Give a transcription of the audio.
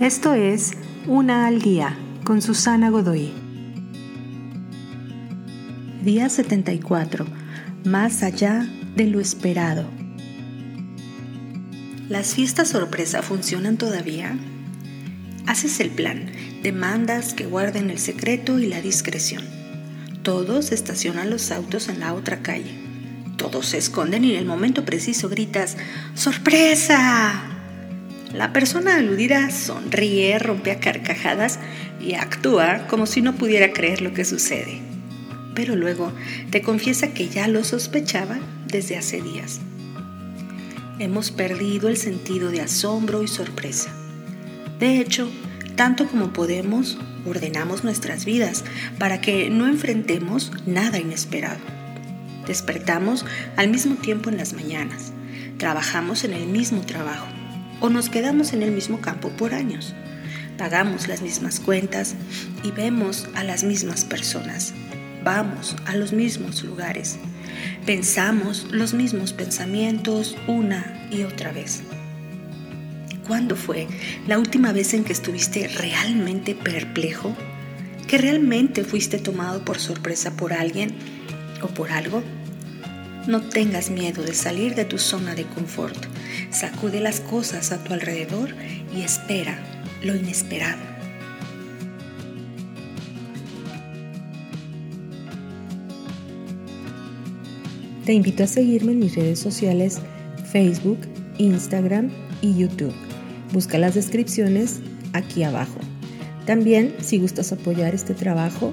Esto es Una al Día con Susana Godoy. Día 74. Más allá de lo esperado. ¿Las fiestas sorpresa funcionan todavía? Haces el plan, demandas que guarden el secreto y la discreción. Todos estacionan los autos en la otra calle. Todos se esconden y en el momento preciso gritas ¡Sorpresa! La persona aludida sonríe, rompe a carcajadas y actúa como si no pudiera creer lo que sucede. Pero luego te confiesa que ya lo sospechaba desde hace días. Hemos perdido el sentido de asombro y sorpresa. De hecho, tanto como podemos, ordenamos nuestras vidas para que no enfrentemos nada inesperado. Despertamos al mismo tiempo en las mañanas, trabajamos en el mismo trabajo o nos quedamos en el mismo campo por años. Pagamos las mismas cuentas y vemos a las mismas personas. Vamos a los mismos lugares. Pensamos los mismos pensamientos una y otra vez. ¿Cuándo fue la última vez en que estuviste realmente perplejo? ¿Que realmente fuiste tomado por sorpresa por alguien o por algo? No tengas miedo de salir de tu zona de confort. Sacude las cosas a tu alrededor y espera lo inesperado. Te invito a seguirme en mis redes sociales Facebook, Instagram y YouTube. Busca las descripciones aquí abajo. También, si gustas apoyar este trabajo,